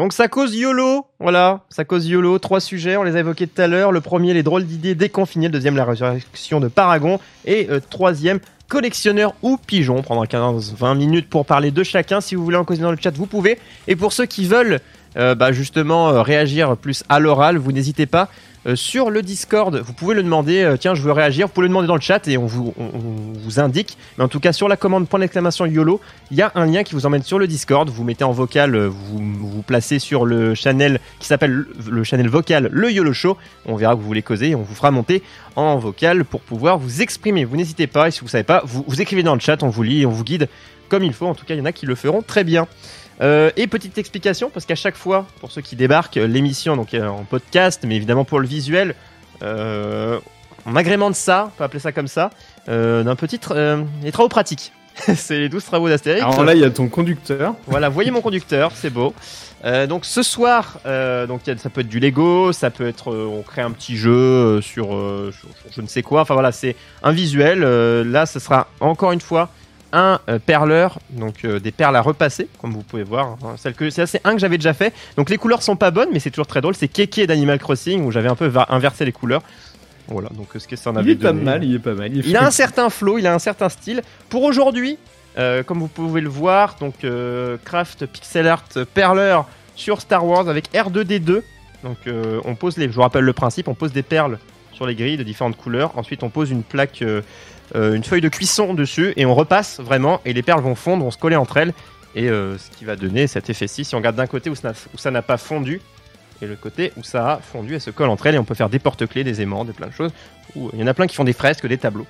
Donc ça cause YOLO, voilà, ça cause YOLO, trois sujets, on les a évoqués tout à l'heure. Le premier, les drôles d'idées déconfinées, le deuxième, la résurrection de Paragon, et euh, troisième, collectionneur ou pigeon. On prendra 15-20 minutes pour parler de chacun. Si vous voulez en causer dans le chat, vous pouvez. Et pour ceux qui veulent euh, bah, justement euh, réagir plus à l'oral, vous n'hésitez pas. Euh, sur le Discord, vous pouvez le demander, tiens, je veux réagir, vous pouvez le demander dans le chat et on vous, indique. Mais en tout cas, sur la commande point d'exclamation YOLO, il y a un lien qui vous emmène sur le Discord. Vous mettez en vocal, vous vous placez sur le channel qui s'appelle le- le channel vocal Le YOLO Show. On verra que vous voulez causer et on vous fera monter en vocal pour pouvoir vous exprimer. Vous n'hésitez pas et si vous savez pas, vous, vous écrivez dans le chat, on vous lit et on vous guide comme il faut. En tout cas, il y en a qui le feront très bien. Euh, et petite explication, parce qu'à chaque fois, pour ceux qui débarquent, euh, l'émission donc euh, en podcast, mais évidemment pour le visuel, euh, on agrémente ça, on peut appeler ça comme ça, euh, d'un petit tra- les travaux pratiques. c'est les 12 travaux d'Astérix. Alors là, il y a ton conducteur. Voilà, voyez mon conducteur, c'est beau. Euh, donc ce soir, euh, donc ça peut être du Lego, ça peut être, euh, on crée un petit jeu sur, sur- sur je ne sais quoi. Enfin voilà, c'est un visuel. Là, ce sera encore une fois un euh, perleur, donc euh, des perles à repasser, comme vous pouvez voir. hein. Celle que c'est c'est un que j'avais déjà fait. Donc les couleurs sont pas bonnes, mais c'est toujours très drôle. C'est Keke d'Animal Crossing où j'avais un peu inversé les couleurs. Voilà, donc euh, ce que ça en Il avait est pas mal, il est pas mal. Il, Il a un certain flow, il a un certain style. Pour aujourd'hui, euh, comme vous pouvez le voir, donc euh, Craft Pixel Art Perleur sur Star Wars avec R2D2. Donc euh, on pose les, je vous rappelle le principe, on pose des perles sur les grilles de différentes couleurs. Ensuite on pose une plaque, euh, une feuille de cuisson dessus et on repasse vraiment et les perles vont fondre, vont se coller entre elles et euh, ce qui va donner cet effet-ci. Si on regarde d'un côté où ça n'a- pas fondu et le côté où ça a fondu, elles se collent entre elles et on peut faire des porte-clés, des aimants, des plein de choses. Il y en a plein qui font des fresques, des tableaux.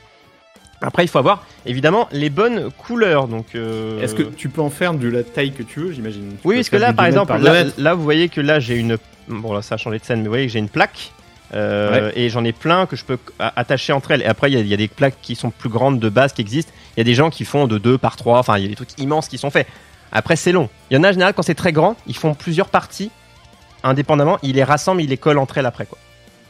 Après, il faut avoir évidemment les bonnes couleurs. Donc, euh, Est-ce que tu peux en faire de la taille que tu veux, j'imagine? Oui, parce que là, par 2 mètres exemple, par 2 là, là, vous voyez que là, j'ai une. Bon, là, ça a changé de scène, mais vous voyez que j'ai une plaque. Euh, Et j'en ai plein que je peux attacher entre elles. Et après, il y, a- il y a des plaques qui sont plus grandes de base qui existent. Il y a des gens qui font de 2 par 3. Enfin, il y a des trucs immenses qui sont faits. Après, c'est long. Il y en a en général, quand c'est très grand, ils font plusieurs parties indépendamment. Ils les rassemblent, ils les collent entre elles après. Quoi.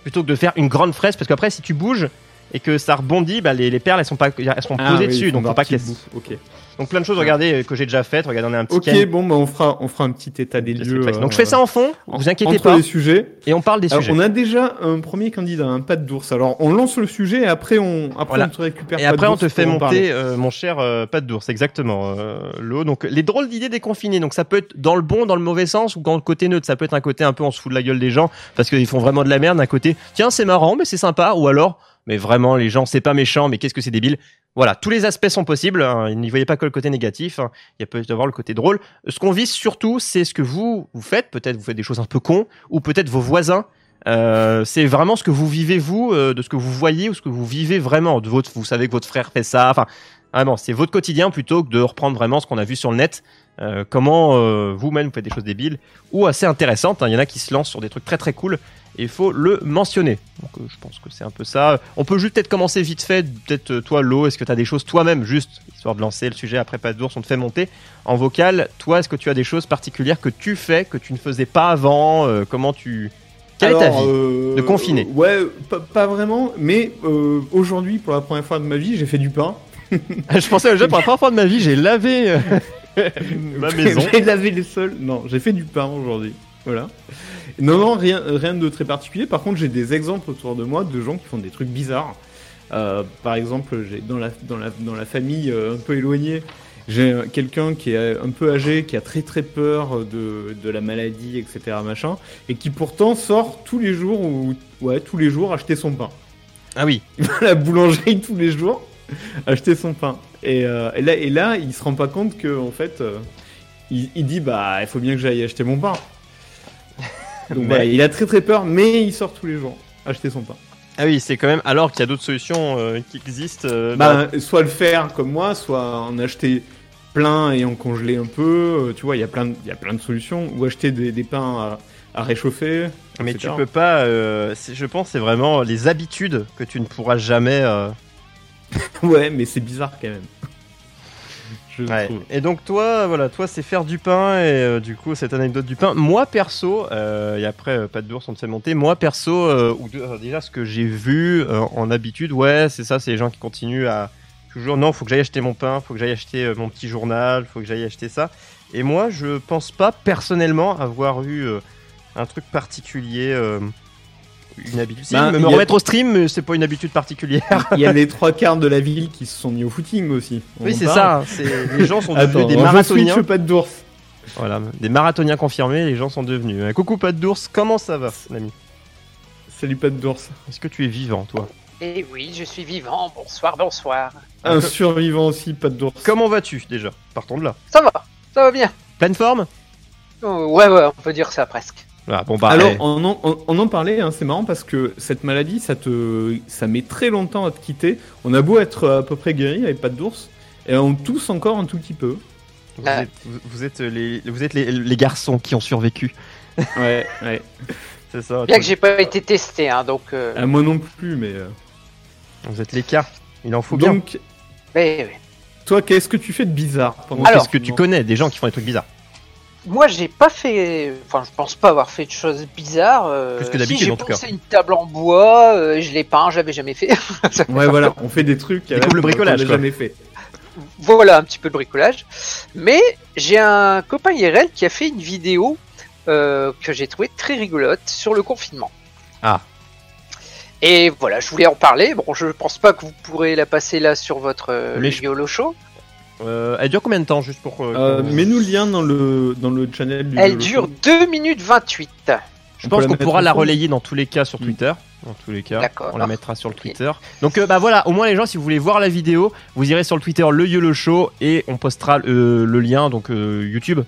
Plutôt que de faire une grande fraise, parce qu'après, si tu bouges et que ça rebondit, bah, les, les perles, elles sont, pas, elles sont Ah posées oui, dessus. Donc, faut pas qu'elles. de bout. Ok. Donc, plein de choses, regardez, euh, que j'ai déjà faites. Regardez, on a un petit Ok, can- bon, bah, on fera, on fera un petit état des lieux. euh, donc je fais ça en fond, vous inquiétez entre pas, les sujets. et on parle des Alors, sujets. on a déjà un premier candidat, un pas d'ours. Alors, on lance le sujet et après, on, après Voilà. on te récupère. Et après on te fait en monter, euh, mon cher euh, pas d'ours, exactement, euh, l'eau. Donc les drôles d'idées déconfinées. Donc ça peut être dans le bon, dans le mauvais sens, ou dans le côté neutre. Ça peut être un côté un peu on se fout de la gueule des gens parce qu'ils font vraiment de la merde. Un côté tiens c'est marrant mais c'est sympa, ou alors mais vraiment les gens c'est pas méchant mais qu'est-ce que c'est débile. Voilà, tous les aspects sont possibles. hein. N'y voyez pas que le côté négatif. hein. Il y a peut y avoir le côté drôle. Ce qu'on vise surtout, c'est ce que vous vous faites. Peut-être vous faites des choses un peu cons, ou peut-être vos voisins. Euh, c'est vraiment ce que vous vivez vous, euh, de ce que vous voyez ou ce que vous vivez vraiment. De votre, vous savez que votre frère fait ça. Enfin, vraiment, c'est votre quotidien plutôt que de reprendre vraiment ce qu'on a vu sur le net. Euh, comment vous-même vous faites des choses débiles ou assez intéressantes. hein. Il y en a qui se lancent sur des trucs très très cool. Et il faut le mentionner. Donc euh, je pense que c'est un peu ça. On peut juste peut-être commencer vite fait. Peut-être euh, toi, Lo, est-ce que tu as des choses toi-même, juste histoire de lancer le sujet après pas d'ours, on te fait monter en vocal. Toi, est-ce que tu as des choses particulières que tu fais que tu ne faisais pas avant Euh, Comment tu quelle est ta vie de confiné? Ouais, pas, pas vraiment, mais aujourd'hui, pour la première fois de ma vie, j'ai fait du pain. Je pensais déjà pour la première fois de ma vie, j'ai lavé ma maison. j'ai lavé les sols. Non, j'ai fait du pain aujourd'hui. Voilà. Non, non, rien, rien de très particulier. Par contre, j'ai des exemples autour de moi de gens qui font des trucs bizarres. Euh, par exemple, j'ai dans la, dans, la, dans la famille euh, un peu éloignée, j'ai quelqu'un qui est un peu âgé, qui a très très peur de, de la maladie, etc. Machin, et qui pourtant sort tous les jours ou ouais tous les jours acheter son pain. Ah oui. Il va à la boulangerie tous les jours acheter son pain. Et, euh, et là, et là, il se rend pas compte que en fait, euh, il, il dit bah il faut bien que j'aille acheter mon pain. Donc Mais- voilà, il a très très peur, mais il sort tous les jours acheter son pain. Ah oui, c'est quand même. Alors qu'il y a d'autres solutions euh, qui existent. euh, bah, soit le faire comme moi, soit en acheter plein et en congeler un peu. euh, Tu vois, il y a plein de, il y a plein de solutions. Ou acheter des, des pains à, à réchauffer. mais etc. tu peux pas. euh, je pense que c'est vraiment les habitudes que tu ne pourras jamais. Ouais, mais c'est bizarre quand même. Je Ouais. trouve. Et donc toi, voilà, toi c'est faire du pain et euh, du coup cette anecdote du pain. Moi perso, euh, et après euh, pas de d'ours on te fait monter. Moi perso, ou déjà ce que j'ai vu en habitude, ouais, c'est ça, c'est les gens qui continuent à toujours non, faut que j'aille acheter mon pain, faut que j'aille acheter mon petit journal, faut que j'aille acheter ça. Et moi je pense pas personnellement avoir eu un truc particulier. Euh, une habitude. Si, Ben, me, a- remettre au stream, mais c'est pas une habitude particulière. Il y a les trois quarts de la ville qui se sont mis au footing aussi. On oui, c'est ça. hein, c'est- Les gens sont devenus Attends, des on marathoniens. switch pas de d'ours. Voilà, des marathoniens confirmés, les gens sont devenus. Euh, coucou pas d'ours, comment ça va, l'ami Salut pas d'ours. Est-ce que tu es vivant, toi Et oui, je suis vivant. Bonsoir, bonsoir. Un survivant aussi, pas d'ours. Comment vas-tu déjà? Partons de là. Ça va, ça va bien. Pleine forme? Oh, ouais, ouais, on peut dire ça presque. Ah, Bon bah, Alors, eh, on en, on- on en parlait, hein, c'est marrant parce que cette maladie, ça te, ça met très longtemps à te quitter. On a beau être à peu près guéri avec pas d'ours, et on tousse encore un tout petit peu. vous, Ah. êtes, vous- vous êtes les, vous êtes les, les garçons qui ont survécu. Ouais, ouais. C'est ça. Bien que j'ai pas été testé, hein, donc. euh, Ah, moi non plus, mais. euh, Vous êtes les cas. Il en faut bien. Donc, mais, ouais. toi, qu'est-ce que tu fais de bizarre pendant Alors- Est-ce que tu connais des gens qui font des trucs bizarres Moi, j'ai pas fait. Enfin, je pense pas avoir fait de choses bizarres. euh, Plus que d'habitude, si, en tout cas. J'ai pensé une table en bois, euh, je l'ai peint, j'avais jamais fait. Ouais, voilà, on fait des trucs. Découvre le bricolage, quoi. jamais fait. voilà un petit peu de bricolage. Mais j'ai un copain IRL qui a fait une vidéo euh, que j'ai trouvé très rigolote sur le confinement. Ah. Et voilà, je voulais en parler. Bon, je pense pas que vous pourrez la passer là sur votre euh, YOLO Show. Euh, Elle dure combien de temps juste pour euh, Euh, Mets-nous le lien dans le, dans le channel du. Elle du- dure 2 minutes 28. Je on pense qu'on pourra la relayer dans tous les cas sur Mm. Twitter. Dans tous les cas, D'accord. on la mettra sur le. Twitter. Donc euh, bah voilà, au moins les gens, si vous voulez voir la vidéo, vous irez sur le Twitter le YOLO Show et on postera euh, le lien donc euh, YouTube.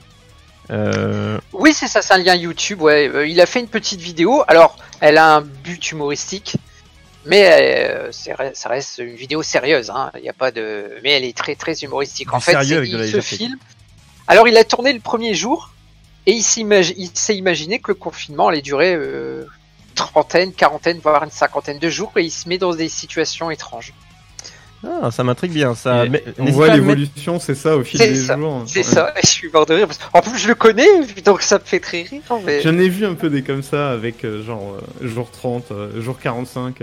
Euh, Oui, c'est ça, c'est un lien YouTube. Ouais, Euh, il a fait une petite vidéo. Alors, elle a un but humoristique, mais euh, ça reste une vidéo sérieuse. Hein. Il y a pas de, mais elle est très très humoristique. En fait, il légèreté. filme. Alors, il a tourné le premier jour et il s'est imaginé que le confinement allait durer euh, trentaine, quarantaine, voire une cinquantaine de jours, et il se met dans des situations étranges. Ah, ça m'intrigue bien. Ça. Mais- on voit l'évolution, c'est ça, au fil C'est des ça, jours. C'est Ouais. ça. Je suis mort de rire. parce- En plus, je le connais, donc ça me fait très rire. Mais... J'en ai vu un peu des comme ça avec euh, genre euh, jour 30, euh, jour 45,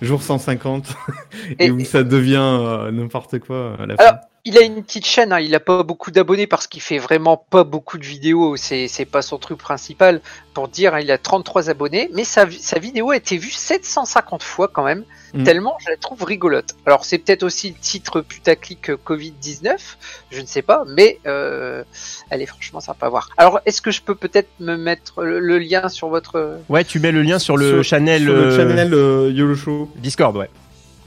jour 150, et, Et- où ça devient euh, n'importe quoi à la Alors, fin. Il a une petite chaîne, hein, il a pas beaucoup d'abonnés parce qu'il fait vraiment pas beaucoup de vidéos, c'est c'est pas son truc principal. Pour dire, hein, il a 33 abonnés, mais sa, sa vidéo a été vue 750 fois quand même, Mm. tellement je la trouve rigolote. Alors c'est peut-être aussi le titre putaclic euh, Covid-19, je ne sais pas, mais euh, elle est franchement sympa à voir. Alors est-ce que je peux peut-être me mettre le, le lien sur votre... Ouais, tu mets le lien sur le channel, sur le euh, channel euh, YOLO Show. Discord, ouais.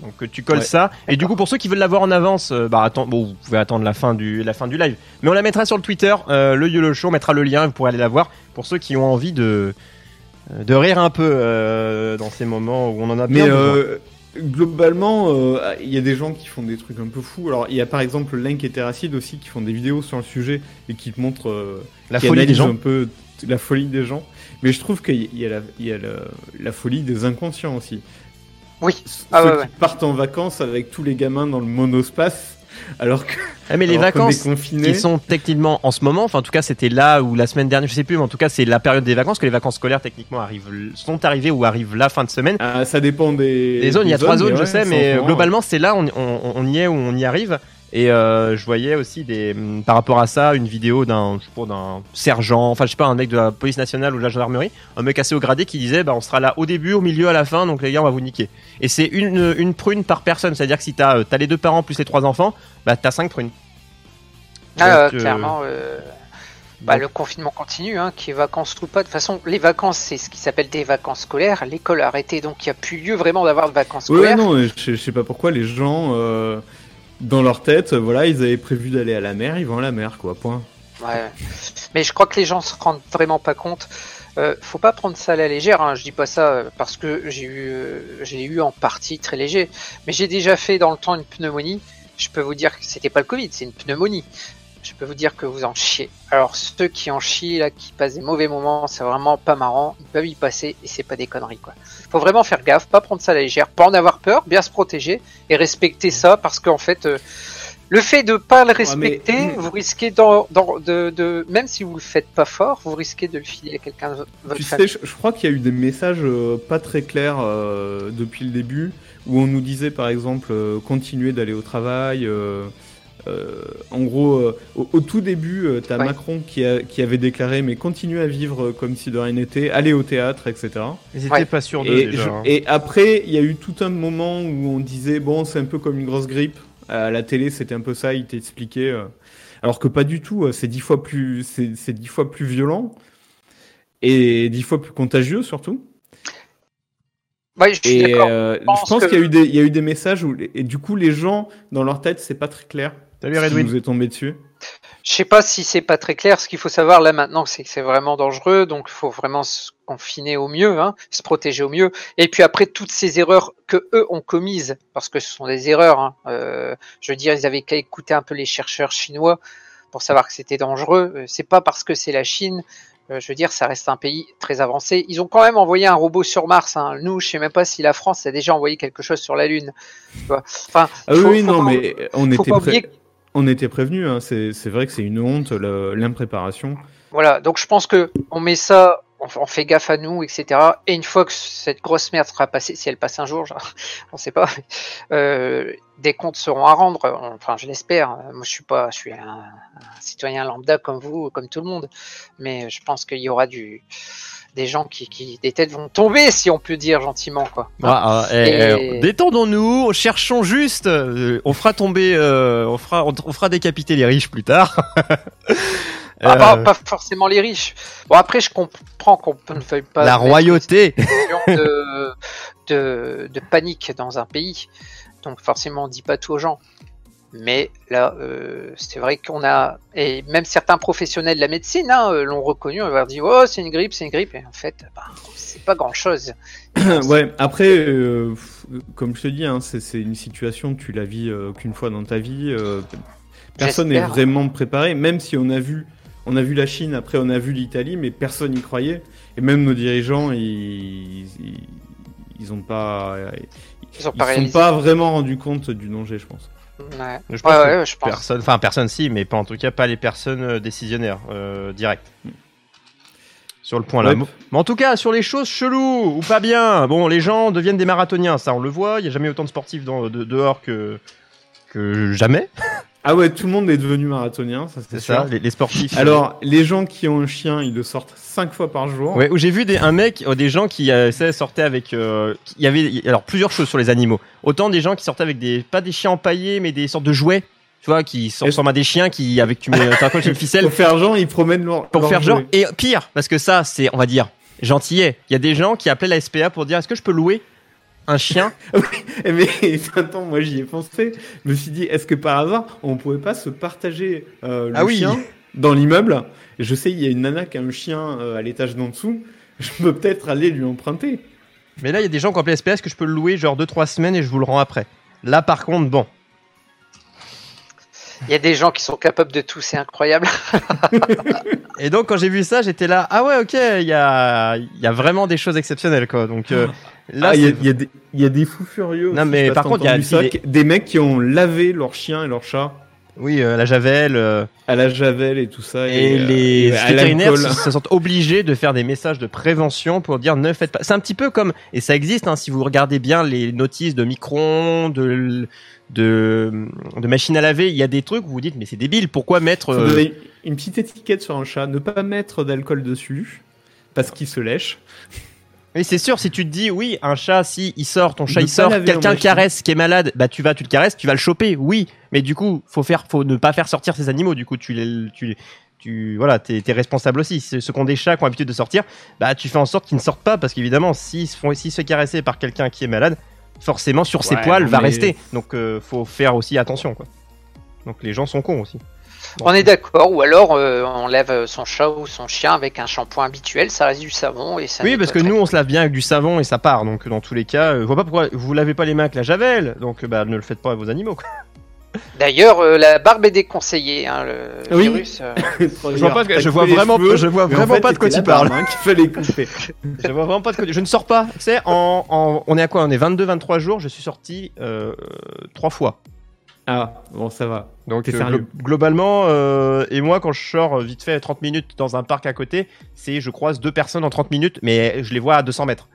Donc tu colles Ouais. ça. Et du coup, pour ceux qui veulent l'avoir en avance, euh, bah attends, bon, vous pouvez attendre la fin du la fin du live. Mais on la mettra sur le Twitter, euh, le YOLO Show, on mettra le lien, vous pourrez aller la voir. Pour ceux qui ont envie de de rire un peu euh, dans ces moments où on en a Mais bien besoin. euh, globalement, euh, il y a des gens qui font des trucs un peu fous. Alors, il y a par exemple Link et Terracide aussi qui font des vidéos sur le sujet et qui te montrent euh, La qui folie des gens. un peu la folie des gens. Mais je trouve qu'il y a, la, il y a la, la folie des inconscients aussi. Oui. Ah Ceux ouais, qui ouais. partent en vacances avec tous les gamins dans le monospace, alors que Ah, mais les vacances qui sont techniquement en ce moment, enfin en tout cas c'était là ou la semaine dernière, je sais plus, mais en tout cas c'est la période des vacances, que les vacances scolaires techniquement arrivent, sont arrivées ou arrivent la fin de semaine. Ah, ça dépend des, Des zones, il y a trois zones, je ouais, sais, mais globalement, c'est là, on, on- on y est ou on y arrive. Et euh, je voyais aussi des, hum, par rapport à ça, une vidéo d'un, je sais pas, d'un sergent, enfin je sais pas, un mec de la police nationale ou de la gendarmerie, un mec assez haut gradé qui disait, bah on sera là au début, au milieu, à la fin, donc les gars on va vous niquer. Et c'est une, une prune par personne, c'est-à-dire que si t'as, euh, t'as les deux parents plus les trois enfants, bah t'as cinq prunes. Ah, Donc, euh, clairement, euh, bah, le confinement continue, hein, qu'il y ait vacances ou pas. De toute façon, les vacances, c'est ce qui s'appelle des vacances scolaires. L'école a arrêté, donc il n'y a plus lieu vraiment d'avoir de vacances Ouais, ouais, scolaires. non, je, je sais pas pourquoi les gens, euh, dans leur tête, voilà, ils avaient prévu d'aller à la mer, ils vont à la mer, quoi, point. Ouais. Mais je crois que les gens se rendent vraiment pas compte. euh, faut pas prendre ça à la légère. Hein. Je dis pas ça euh, parce que j'ai eu, euh, eu en partie très léger, mais j'ai déjà fait dans le temps une pneumonie. Je peux vous dire que c'était pas le Covid, c'est une pneumonie. Je peux vous dire que vous en chiez. Alors ceux qui en chient là, qui passent des mauvais moments, c'est vraiment pas marrant. Ils peuvent y passer et c'est pas des conneries quoi. Faut vraiment faire gaffe, pas prendre ça à la légère, pas en avoir peur, bien se protéger et respecter ça parce qu'en fait. euh, le fait de pas le respecter, mais- vous risquez de, de, même si vous le faites pas fort, vous risquez de le filer à quelqu'un de vo- votre Tu famille. sais, je, je crois qu'il y a eu des messages euh, pas très clairs euh, depuis le début, où on nous disait par exemple continuer d'aller au travail. Euh, en gros, euh, au, au tout début, euh, t'as Ouais. Macron qui, a- qui avait déclaré mais continuez à vivre comme si de rien n'était, allez au théâtre, etc. Ils étaient Ouais. pas sûrs d'eux Et, déjà. hein. et après, il y a eu tout un moment où on disait bon, c'est un peu comme une grosse grippe. À la télé, c'était un peu ça, il t'expliquait. euh, alors que pas du tout. C'est dix fois plus, c'est c'est dix fois plus violent et dix fois plus contagieux surtout. Ouais, je suis Et d'accord. euh, pense je pense que- qu'il y a eu des, il y a eu des messages où et du coup les gens dans leur tête c'est pas très clair. Salut Redwin. nous est tombé dessus. Je sais pas si c'est pas très clair. Ce qu'il faut savoir là maintenant, c'est que c'est vraiment dangereux, donc il faut vraiment se confiner au mieux, hein, se protéger au mieux. Et puis après toutes ces erreurs que eux ont commises, parce que ce sont des erreurs. Hein, euh, je veux dire, ils avaient qu'à écouter un peu les chercheurs chinois pour savoir que c'était dangereux. Euh, C'est pas parce que c'est la Chine. euh, je veux dire, ça reste un pays très avancé. Ils ont quand même envoyé un robot sur Mars. Hein. Nous, je sais même pas si la France a déjà envoyé quelque chose sur la Lune. Enfin, Ah oui, faut- oui, faut non mais on faut était pas oublier on était prévenus. Hein. C'est vrai que c'est une honte l'impréparation. Voilà, donc je pense que on met ça, on, on fait gaffe à nous, etc. Et une fois que cette grosse merde sera passée, si elle passe un jour, genre, on sait pas, euh, des comptes seront à rendre. Enfin, je l'espère. Moi, je suis pas, je suis un, un citoyen lambda comme vous, comme tout le monde, mais je pense qu'il y aura du des gens qui, qui des têtes vont tomber, si on peut dire gentiment, quoi. Ah, ah, eh, Et- eh, Détendons-nous, cherchons juste. euh, on fera tomber, euh, on fera, on, on fera décapiter les riches plus tard. Ah, Euh, pas, pas forcément les riches. Bon, après, je comprends qu'on ne veuille pas la royauté. de, de, de panique dans un pays. Donc forcément, on dit pas tout aux gens. Mais là, euh, c'est vrai qu'on a, et même certains professionnels de la médecine hein, euh, l'ont reconnu, on leur dit oh c'est une grippe, c'est une grippe, et en fait, bah, c'est pas grand chose. ouais, après, euh, comme je te dis, hein, c'est c'est une situation que tu la vis euh, qu'une fois dans ta vie. euh, personne n'est vraiment préparé, même si on a vu, on a vu la Chine, après on a vu l'Italie, mais personne n'y croyait. Et même nos dirigeants, ils, ils, ils ont pas, Ils pas sont réalisé. pas vraiment rendu compte du danger, je pense. Ouais. Je pense Ouais, je pense. Personne, enfin personne si, mais pas en tout cas pas les personnes euh, décisionnaires euh, direct. Sur le point là. Ouais. Mais en tout cas, sur les choses cheloues ou pas bien, bon, les gens deviennent des marathoniens, ça on le voit. Il y a jamais autant de sportifs dans, de- dehors que que jamais. Ah ouais, tout le monde est devenu marathonien, ça c'est ça, les, les sportifs. Alors, les gens qui ont un chien, ils le sortent cinq fois par jour. Ouais, où j'ai vu des, un mec, euh, des gens qui euh, sortaient avec. euh, Il y avait alors plusieurs choses sur les animaux. Autant des gens qui sortaient avec des pas des chiens empaillés, mais des sortes de jouets. Tu vois, qui ressemblent à des chiens qui avec tu mets t'accroches une ficelle Pour faire genre, ils promènent leur. pour leur faire genre jouet. et pire parce que ça c'est on va dire gentillet. Il y a des gens qui appelaient la SPA pour dire est-ce que je peux louer un chien Eh, Mais attends, moi j'y ai pensé. Je me suis dit, est-ce que par hasard, on pouvait pas se partager euh, le Ah oui. chien dans l'immeuble? Je sais, il y a une nana qui a un chien euh, à l'étage d'en dessous. Je peux peut-être aller lui emprunter. Mais là il y a des gens qui ont appelé la SPA est-ce que je peux le louer genre 2-3 semaines et je vous le rends après. Là par contre bon. Il y a des gens qui sont capables de tout, c'est incroyable. Et donc quand j'ai vu ça j'étais là ah ouais ok il y a il y a vraiment des choses exceptionnelles quoi donc euh, là Ah, il y, a- c'est- il y a des- il y a des fous furieux. Non, aussi, mais par contre, il y a- des mecs qui ont lavé leur chien et leur chat oui euh, la javel euh, à la javel et tout ça. Et, euh, les et à vétérinaires se, se sentent obligés de faire des messages de prévention pour dire ne faites pas. C'est un petit peu comme et ça existe hein, si vous regardez bien les notices de micro de de de machines à laver, il y a des trucs où vous dites mais c'est débile, pourquoi mettre euh, une petite étiquette sur un chat, ne pas mettre d'alcool dessus parce qu'il se lèche. Oui, c'est sûr si tu te dis oui, un chat si il sort, ton chat il sort, quelqu'un caresse qui est malade, bah tu vas tu le caresses, tu vas le choper. Oui, mais du coup, faut faire faut ne pas faire sortir ces animaux, du coup tu les tu tu voilà, t'es es responsable aussi. Ceux qui ont des chats qui ont l'habitude de sortir, bah tu fais en sorte qu'ils ne sortent pas parce qu'évidemment, s'ils se font s'ils se caresser par quelqu'un qui est malade, forcément sur ses Ouais, poils va mais- rester. Donc euh, faut faire aussi attention quoi. Donc les gens sont cons aussi. On est d'accord, ou alors euh, on lève son chat ou son chien avec un shampoing habituel, ça reste du savon et ça. Oui, parce que nous, on se lave bien avec du savon et ça part. Donc, dans tous les cas, euh, je vois pas pourquoi vous lavez pas les mains avec la javel. Donc, bah, ne le faites pas à vos animaux. quoi. D'ailleurs, euh, la barbe est déconseillée, hein, le Oui. virus. euh, Je vois pas je vois vraiment- je vois vraiment pas de quoi tu parles. Hein, qu'il fallait couper. Je vois vraiment pas de quoi. Je ne sors pas. Tu sais, en, en- on est à quoi? On est 22-23 jours. Je suis sorti euh, trois fois. Ah, bon, ça va. Donc euh, glo- globalement, euh, et moi quand je sors vite fait 30 minutes dans un parc à côté, c'est je croise deux personnes en 30 minutes, mais je les vois à 200 mètres.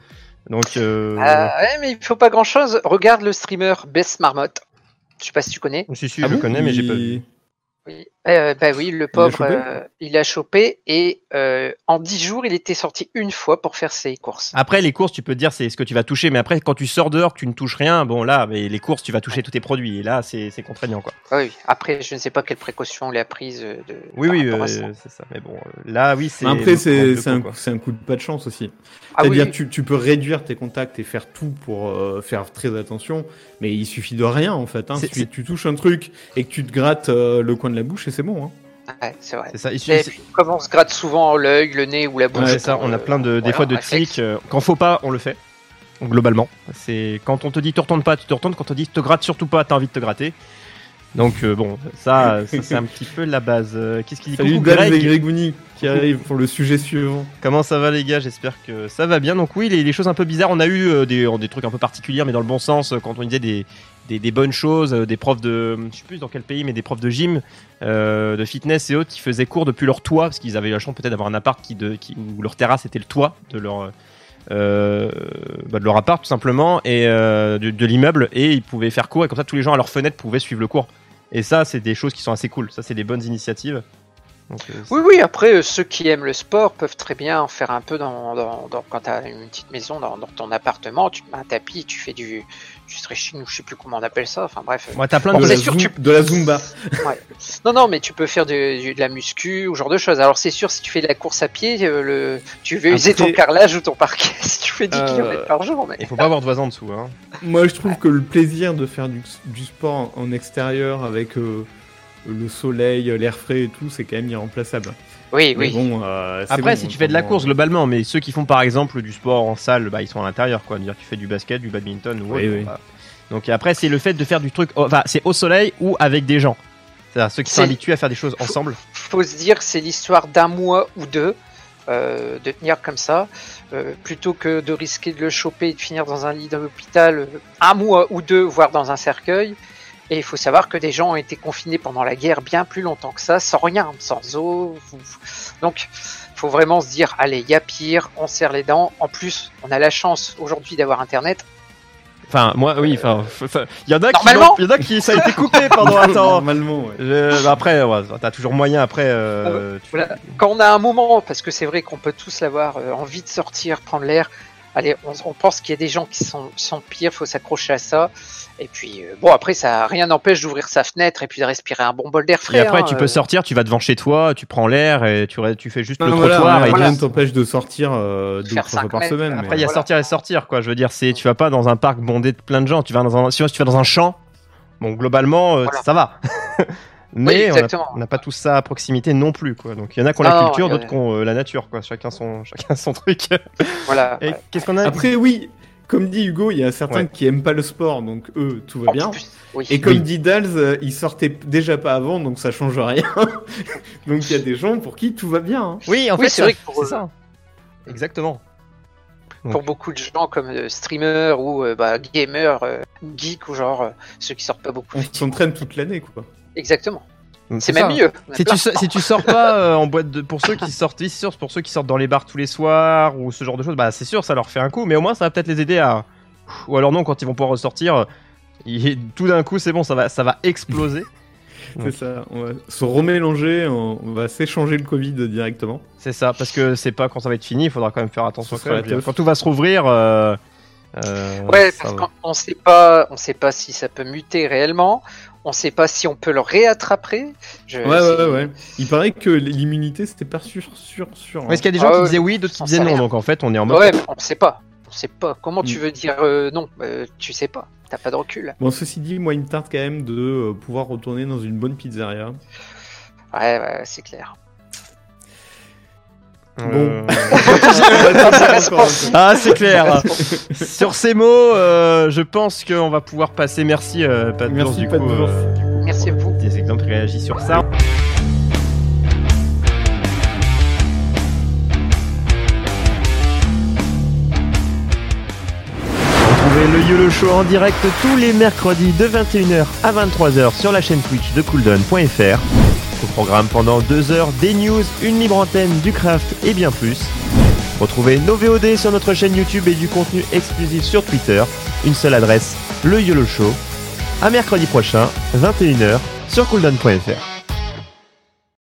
Donc euh, Ah ouais, mais il faut pas grand chose. Regarde le streamer Bess Marmotte. Je sais pas si tu connais. si si, Ah je bon connais, mais j'ai pas vu. Oui. Euh, bah oui, le pauvre, chopé euh, il a chopé et euh, en 10 jours, il était sorti une fois pour faire ses courses. Après les courses, tu peux te dire c'est ce que tu vas toucher, mais après quand tu sors dehors, tu ne touches rien, bon là, mais les courses, tu vas toucher tous tes produits, et là c'est c'est contraignant quoi. Ah oui, après, je ne sais pas quelles précautions il a prises euh, de. Oui oui, euh, c'est ça. Mais bon, là oui c'est. Après, c'est un, un coup de pas de chance aussi. Ah oui, C'est-à-dire oui. tu, tu peux réduire tes contacts et faire tout pour euh, faire très attention, mais il suffit de rien en fait. Hein. Que tu touches un truc et que tu te grattes euh, le coin de la bouche c'est bon. Hein. Ouais, c'est vrai. C'est ça. il Et suffit- puis, comme on se gratte souvent l'œil, le nez ou la bouche. Ouais, c'est ça, on a plein de, des voilà, fois de tics. euh, Quand faut pas, on le fait. Donc, globalement, c'est quand on te dit te retourne pas, tu te retournes. Quand on te dit te gratte surtout pas, t'as envie de te gratter. Donc euh, bon, ça, ça, c'est un petit peu la base. Euh, Qu'est-ce qu'il dit? Salut Coucou, Greg. et Gregouni qui arrivent pour le sujet suivant. Comment ça va les gars? J'espère que ça va bien. Donc oui, les, les choses un peu bizarres, on a eu euh, des, des trucs un peu particuliers, mais dans le bon sens, quand on disait des, des, des bonnes choses, euh, des profs de, je sais plus dans quel pays, mais des profs de gym, euh, de fitness et autres qui faisaient cours depuis leur toit, parce qu'ils avaient la chance peut-être d'avoir un appart qui, de, qui, où leur terrasse était le toit de leur, euh, bah, de leur appart tout simplement, et de, de l'immeuble, et ils pouvaient faire cours, et comme ça tous les gens à leur fenêtre pouvaient suivre le cours. Et ça, c'est des choses qui sont assez cool. Ça, c'est des bonnes initiatives. Donc, euh, Oui, oui, après, euh, ceux qui aiment le sport peuvent très bien en faire un peu dans, dans, dans- quand tu as une petite maison dans, dans ton appartement, tu te mets un tapis, tu fais du, du stretching ou je sais plus comment on appelle ça, enfin bref. Moi, t'as plein Bon, de la sûr, zoom- tu- de la Zumba. Ouais. Non, non, mais tu peux faire de, la muscu ou ce genre de choses. Alors c'est sûr, si tu fais de la course à pied, euh, le, tu veux user ton carrelage ou ton parquet si tu fais 10 Euh, km par jour. Mais... Il faut pas avoir de voisin en dessous. Hein. Moi, je trouve que le plaisir de faire du, du sport en extérieur avec euh, le soleil, l'air frais et tout, c'est quand même irremplaçable. Oui, Mais oui. bon, euh, Après, bon, si tu fais de la course globalement, mais ceux qui font par exemple du sport en salle, bah, ils sont à l'intérieur, quoi. Dire tu fais du basket, du badminton ou Oui, autre, oui. bah. Donc après, c'est le fait de faire du truc, enfin, c'est au soleil ou avec des gens. C'est-à-dire ceux qui sont habitués à faire des choses ensemble. faut se dire que c'est l'histoire d'un mois ou deux euh, de tenir comme ça, euh, plutôt que de risquer de le choper et de finir dans un lit d'hôpital euh, un mois ou deux, voire dans un cercueil. Et il faut savoir que des gens ont été confinés pendant la guerre bien plus longtemps que ça, sans rien, sans eau. Donc, faut vraiment se dire, allez, il y a pire, on serre les dents. En plus, on a la chance aujourd'hui d'avoir Internet. Enfin, moi, oui, enfin, f- f- il y en a qui, il y en a qui, ça a été coupé pendant un temps. Normalement, ouais. Je- bah, après, ouais, t'as toujours moyen après. euh, tu- Voilà. Quand on a un moment, parce que c'est vrai qu'on peut tous l'avoir euh, envie de sortir, prendre l'air. Allez, on, on pense qu'il y a des gens qui sont, sont pires, faut s'accrocher à ça. Et puis, euh, bon, après, ça rien n'empêche d'ouvrir sa fenêtre et puis de respirer un bon bol d'air frais. Et après, hein, tu euh. peux sortir, tu vas devant chez toi, tu prends l'air et tu, tu fais juste Non, le voilà, trottoir. et rien tu- ne t'empêche de sortir euh, deux fois par mètres. semaine. Après, mais- il y a Voilà. sortir et sortir, quoi. Je veux dire, c'est, tu vas pas dans un parc bondé de plein de gens. Tu vas dans un, si tu vas dans un champ, bon, globalement, euh, Voilà. ça va. Mais on n'a pas tout ça à proximité non plus, quoi. Donc, il y en a qui ont la culture, d'autres qui ont euh, la nature, quoi. Chacun son, chacun son truc. Voilà. Et ouais. qu'est-ce qu'on a Après, oui, comme dit Hugo, il y a certains Ouais. qui aiment pas le sport, donc eux, tout va En bien. plus, oui. Et comme Oui. dit Dals, euh, ils sortaient déjà pas avant, donc ça change rien. donc il y a des gens pour qui tout va bien. hein. Oui, en Oui, fait, c'est vrai que pour c'est eux- ça. Exactement. pour beaucoup de gens comme euh, streamers ou euh, bah, gamers, euh, geeks ou genre euh, ceux qui sortent pas beaucoup. On s'entraîne toute l'année, quoi. Exactement. Donc, C'est ça. même mieux. On Si tu, so- si tu sors pas euh, en boîte de pour ceux qui sortent oui, c'est sûr pour ceux qui sortent dans les bars tous les soirs ou ce genre de choses bah c'est sûr ça leur fait un coup mais au moins ça va peut-être les aider à ou alors non quand ils vont pouvoir ressortir euh, il- tout d'un coup c'est bon ça va ça va exploser C'est ça. On va se remélanger, on on va s'échanger le Covid directement. c'est ça parce que c'est pas quand ça va être fini il faudra quand même faire attention Ce quand, tout va se rouvrir euh, euh, Ouais, ça parce qu'on sait pas, on sait pas si ça peut muter réellement. On sait pas si on peut le réattraper. Je- Ouais, ouais, ouais. Il paraît que l'immunité, c'était pas sûr, sûr, sûr. hein. Ouais, est-ce qu'il y a des gens Ah qui disaient oui d'autres qui on disaient sait non donc en fait on est en mode Ouais, mais on sait pas. On sait pas. Comment tu Mm. veux dire euh, non Euh, Tu sais pas. T'as pas de recul. Bon, ceci dit, moi, il me tarde quand même de euh, pouvoir retourner dans une bonne pizzeria. Ouais, ouais, c'est clair. Bon. Euh, Ah, c'est clair. Sur ces mots, euh, je pense qu'on va pouvoir passer. Merci, euh, Pat Merci, Bourse, du Pat coup, Bourse. euh, du coup, Merci à vous. Des exemples réagis sur ça. Retrouvez le YOLO Show en direct tous les mercredis de 21h à 23h sur la chaîne Twitch de cooldown.fr. Au programme pendant deux heures, des news, une libre antenne, du craft et bien plus. Retrouvez nos VOD sur notre chaîne YouTube et du contenu exclusif sur Twitter. Une seule adresse, le YOLO Show. À mercredi prochain, 21h, sur cooldown.fr.